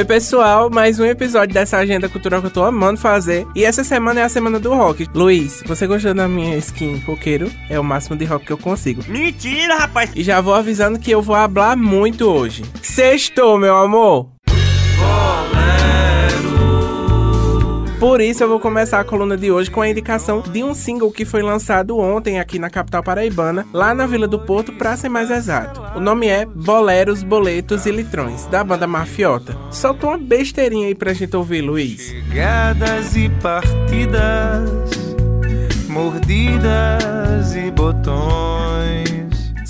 Oi, pessoal, mais um episódio dessa agenda cultural que eu tô amando fazer. E essa semana é a semana do rock. Luiz, você gostou da minha skin roqueiro? É o máximo de rock que eu consigo. Mentira, rapaz! E já vou avisando que eu vou hablar muito hoje. Sextou, meu amor! Por isso eu vou começar a coluna de hoje com a indicação de um single que foi lançado ontem aqui na capital paraibana, lá na Vila do Porto, pra ser mais exato. O nome é Boleros, Boletos e Litrões, da banda Mafiota. Solta uma besteirinha aí pra gente ouvir, Luiz. Chegadas e partidas, mordidas e botões.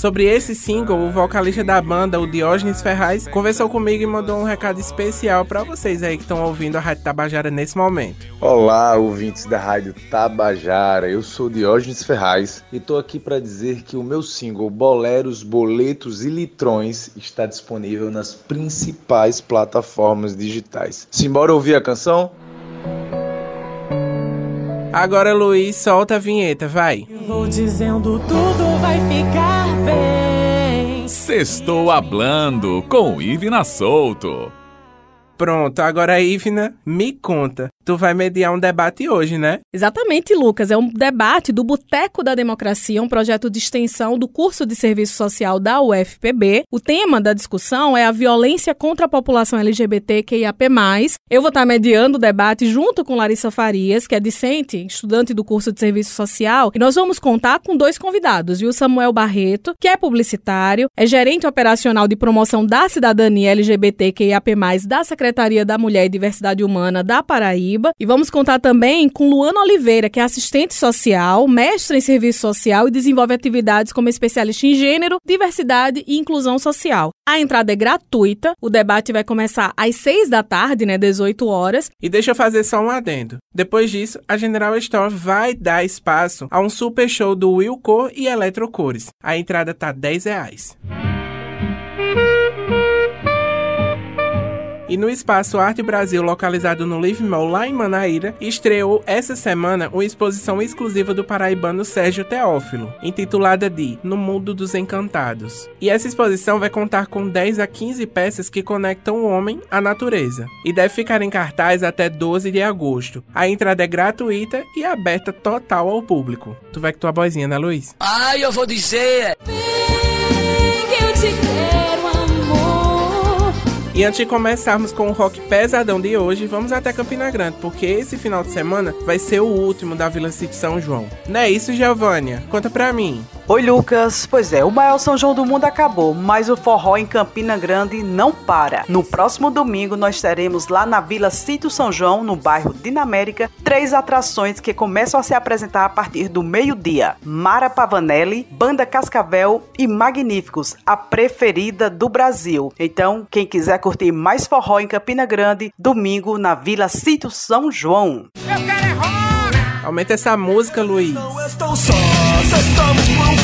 Sobre esse single, o vocalista da banda, o Diógenes Ferraz, conversou comigo e mandou um recado especial para vocês aí que estão ouvindo a Rádio Tabajara nesse momento. Olá, ouvintes da Rádio Tabajara. Eu sou Diógenes Ferraz e tô aqui para dizer que o meu single Boleros, Boletos e Litrões está disponível nas principais plataformas digitais. Simbora ouvir a canção? Agora, Luiz, solta a vinheta, vai. Vou dizendo tudo vai ficar bem. Sextou Hablando com Ivina Souto. Pronto, agora, Ivna, me conta. Tu vai mediar um debate hoje, né? Exatamente, Lucas. É um debate do Boteco da Democracia, um projeto de extensão do curso de serviço social da UFPB. O tema da discussão é a violência contra a população LGBTQIAP+. Eu vou estar mediando o debate junto com Larissa Farias, que é discente, estudante do curso de serviço social, e nós vamos contar com dois convidados, viu? Samuel Barreto, que é publicitário, é gerente operacional de promoção da cidadania LGBTQIAP+, da Secretaria da Mulher e Diversidade Humana da Paraíba, Paraíba. E vamos contar também com Luana Oliveira, que é assistente social, mestre em serviço social e desenvolve atividades como especialista em gênero, diversidade e inclusão social. A entrada é gratuita, o debate vai começar às 6 da tarde, né, 18 horas. E deixa eu fazer só um adendo. Depois disso, a General Store vai dar espaço a um super show do Will Cor e Eletrocores. A entrada tá 10 reais. E no Espaço Arte Brasil, localizado no Live Mall, lá em Manaíra, estreou essa semana uma exposição exclusiva do paraibano Sérgio Teófilo, intitulada de No Mundo dos Encantados. E essa exposição vai contar com 10 a 15 peças que conectam o homem à natureza. E deve ficar em cartaz até 12 de agosto. A entrada é gratuita e aberta total ao público. Tu vai com tua boizinha, né, Luiz? Ai, eu vou dizer! Que eu te. E antes de começarmos com o rock pesadão de hoje, vamos até Campina Grande, porque esse final de semana vai ser o último da Vila City São João. Não é isso, Giovânia? Conta pra mim. Oi, Lucas. Pois é, o maior São João do mundo acabou, mas o forró em Campina Grande não para. No próximo domingo, nós teremos lá na Vila Sítio São João, no bairro Dinamérica, três atrações que começam a se apresentar a partir do meio-dia: Mara Pavanelli, Banda Cascavel e Magníficos, a preferida do Brasil. Então, quem quiser curtir mais forró em Campina Grande, domingo na Vila Sítio São João. Aumenta essa música, Luiz. Não estão sós, estamos por um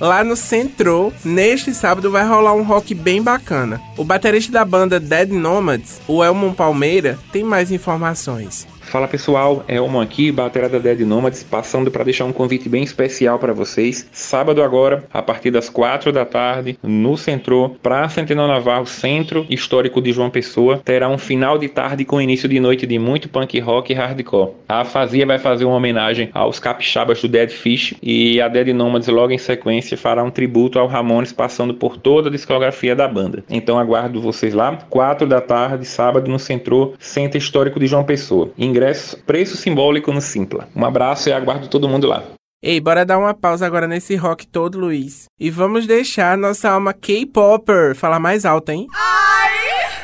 Lá no Centro, neste sábado vai rolar um rock bem bacana. O baterista da banda Dead Nomads, o Elmon Palmeira, tem mais informações. Fala pessoal, Elmo aqui, batera da Dead Nomads, passando para deixar um convite bem especial para vocês. Sábado agora, a partir das 4 da tarde, no Centro, Praça Centenal Navarro, Centro Histórico de João Pessoa, terá um final de tarde com início de noite de muito punk rock e hardcore. A Fazia vai fazer uma homenagem aos capixabas do Dead Fish e a Dead Nomads logo em sequência fará um tributo ao Ramones passando por toda a discografia da banda. Então aguardo vocês lá, 4 da tarde, sábado no Centro, Centro Histórico de João Pessoa. Ingresso, preço simbólico no Simpla. Um abraço e aguardo todo mundo lá. Ei, bora dar uma pausa agora nesse rock todo, Luiz. E vamos deixar nossa alma K-Popper falar mais alto, hein?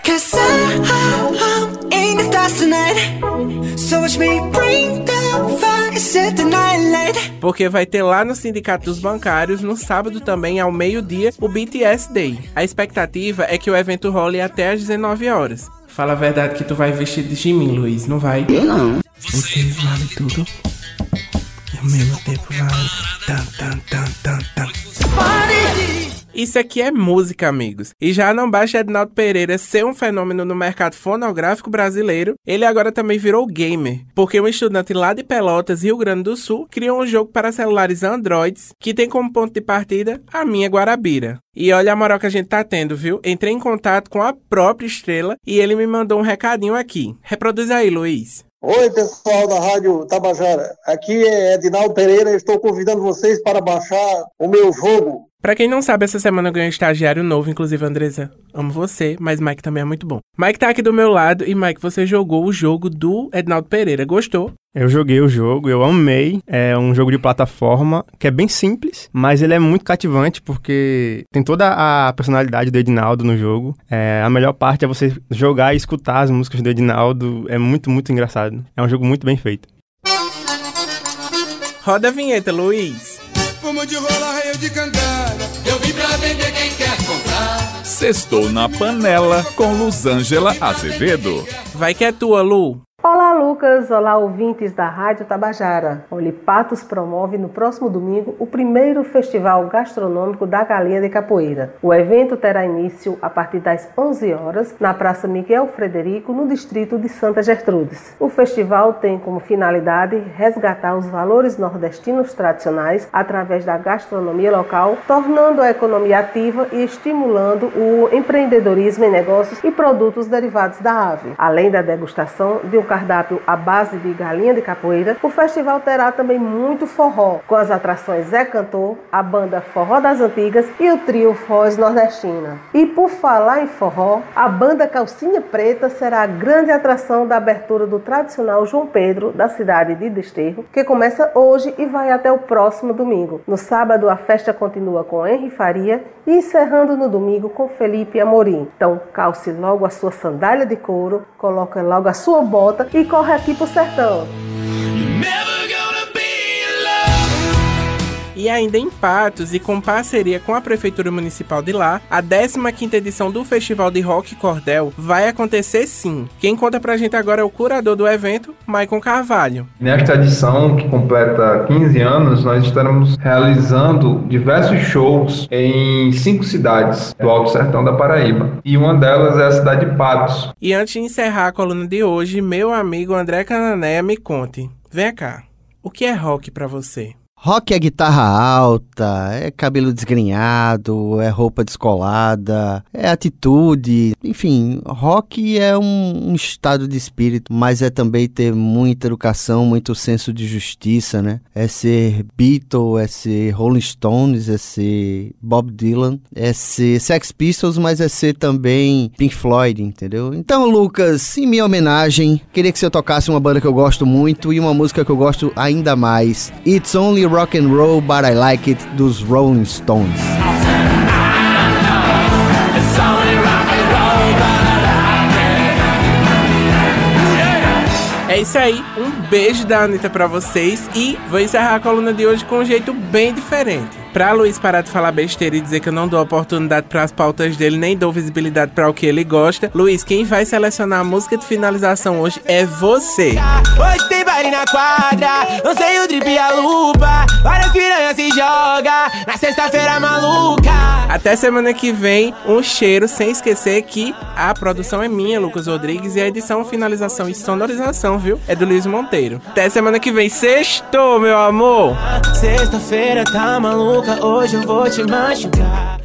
Cause I'm, I'm in the stars tonight. So watch me bring the fire, set the night light. Porque vai ter lá no Sindicato dos Bancários, no sábado também, ao meio-dia, o BTS Day. A expectativa é que o evento role até às 19 horas. Fala a verdade que tu vai vestir de mim, Luiz, não vai? Eu não. Você vale tudo. E ao mesmo tempo vale. Tan, tan, tan, tan, tan. Isso aqui é música, amigos. E já não basta Ednaldo Pereira ser um fenômeno no mercado fonográfico brasileiro, ele agora também virou gamer, porque um estudante lá de Pelotas, Rio Grande do Sul, criou um jogo para celulares Androids que tem como ponto de partida a minha Guarabira. E olha a moral que a gente tá tendo, viu? Entrei em contato com a própria estrela e ele me mandou um recadinho aqui. Reproduz aí, Luiz. Oi, pessoal da Rádio Tabajara. Aqui é Edinaldo Pereira. Estou convidando vocês para baixar o meu jogo. Pra quem não sabe, essa semana eu ganhei um estagiário novo, inclusive, Andresa. Amo você, mas Mike também é muito bom. Mike tá aqui do meu lado e, Mike, você jogou o jogo do Edinaldo Pereira. Gostou? Eu joguei o jogo, eu amei. É um jogo de plataforma que é bem simples, mas ele é muito cativante porque tem toda a personalidade do Edinaldo no jogo. É, a melhor parte é você jogar e escutar as músicas do Edinaldo. É muito, muito engraçado. É um jogo muito bem feito. Roda a vinheta, Luiz. Fumo de rola, raio de cangada. Eu vim pra vender quem quer comprar. Sextou na panela com Luzângela Azevedo. Vai que é tua, Lu. Lucas! Olá, ouvintes da Rádio Tabajara. Olipatos promove no próximo domingo o primeiro Festival Gastronômico da Galinha de Capoeira. O evento terá início a partir das 11 horas na Praça Miguel Frederico, no distrito de Santa Gertrudes. O festival tem como finalidade resgatar os valores nordestinos tradicionais através da gastronomia local, tornando a economia ativa e estimulando o empreendedorismo em negócios e produtos derivados da ave, além da degustação de um cardápio à base de galinha de capoeira, o festival terá também muito forró, com as atrações Zé Cantor, a banda Forró das Antigas e o trio Foz Nordestina. E por falar em forró, a banda Calcinha Preta será a grande atração da abertura do tradicional João Pedro da cidade de Desterro, que começa hoje e vai até o próximo domingo. No sábado, a festa continua com Henri Faria e encerrando no domingo com Felipe Amorim. Então, calce logo a sua sandália de couro, coloque logo a sua bota e corre aqui pro sertão. E ainda em Patos e com parceria com a Prefeitura Municipal de lá, a 15ª edição do Festival de Rock Cordel vai acontecer sim. Quem conta pra gente agora é o curador do evento, Maicon Carvalho. Nesta edição, que completa 15 anos, nós estaremos realizando diversos shows em cinco cidades do Alto Sertão da Paraíba. E uma delas é a cidade de Patos. E antes de encerrar a coluna de hoje, meu amigo André Cananéia me conte. Vem cá, o que é rock pra você? Rock é guitarra alta, é cabelo desgrenhado, é roupa descolada, é atitude. Enfim, rock é um, um, estado de espírito, mas é também ter muita educação, muito senso de justiça, né? É ser Beatle, é ser Rolling Stones, é ser Bob Dylan, é ser Sex Pistols, mas é ser também Pink Floyd, entendeu? Então, Lucas, em minha homenagem, queria que você tocasse uma banda que eu gosto muito e uma música que eu gosto ainda mais. It's Only Rock and Roll, But I Like It, dos Rolling Stones. É isso aí, um beijo da Anitta pra vocês e vou encerrar a coluna de hoje com um jeito bem diferente. Pra Luiz parar de falar besteira e dizer que eu não dou oportunidade para as pautas dele, nem dou visibilidade para o que ele gosta, Luiz, quem vai selecionar a música de finalização hoje é você. Hoje baile na quadra, não sei o drip e a lupa, várias piranhas se joga na sexta-feira maluca. Até semana que vem, um cheiro, sem esquecer que a produção é minha, Lucas Rodrigues, e a edição, finalização e sonorização, viu? É do Luiz Monteiro. Até semana que vem, sexto, meu amor! Sexta-feira tá maluca, hoje eu vou te machucar.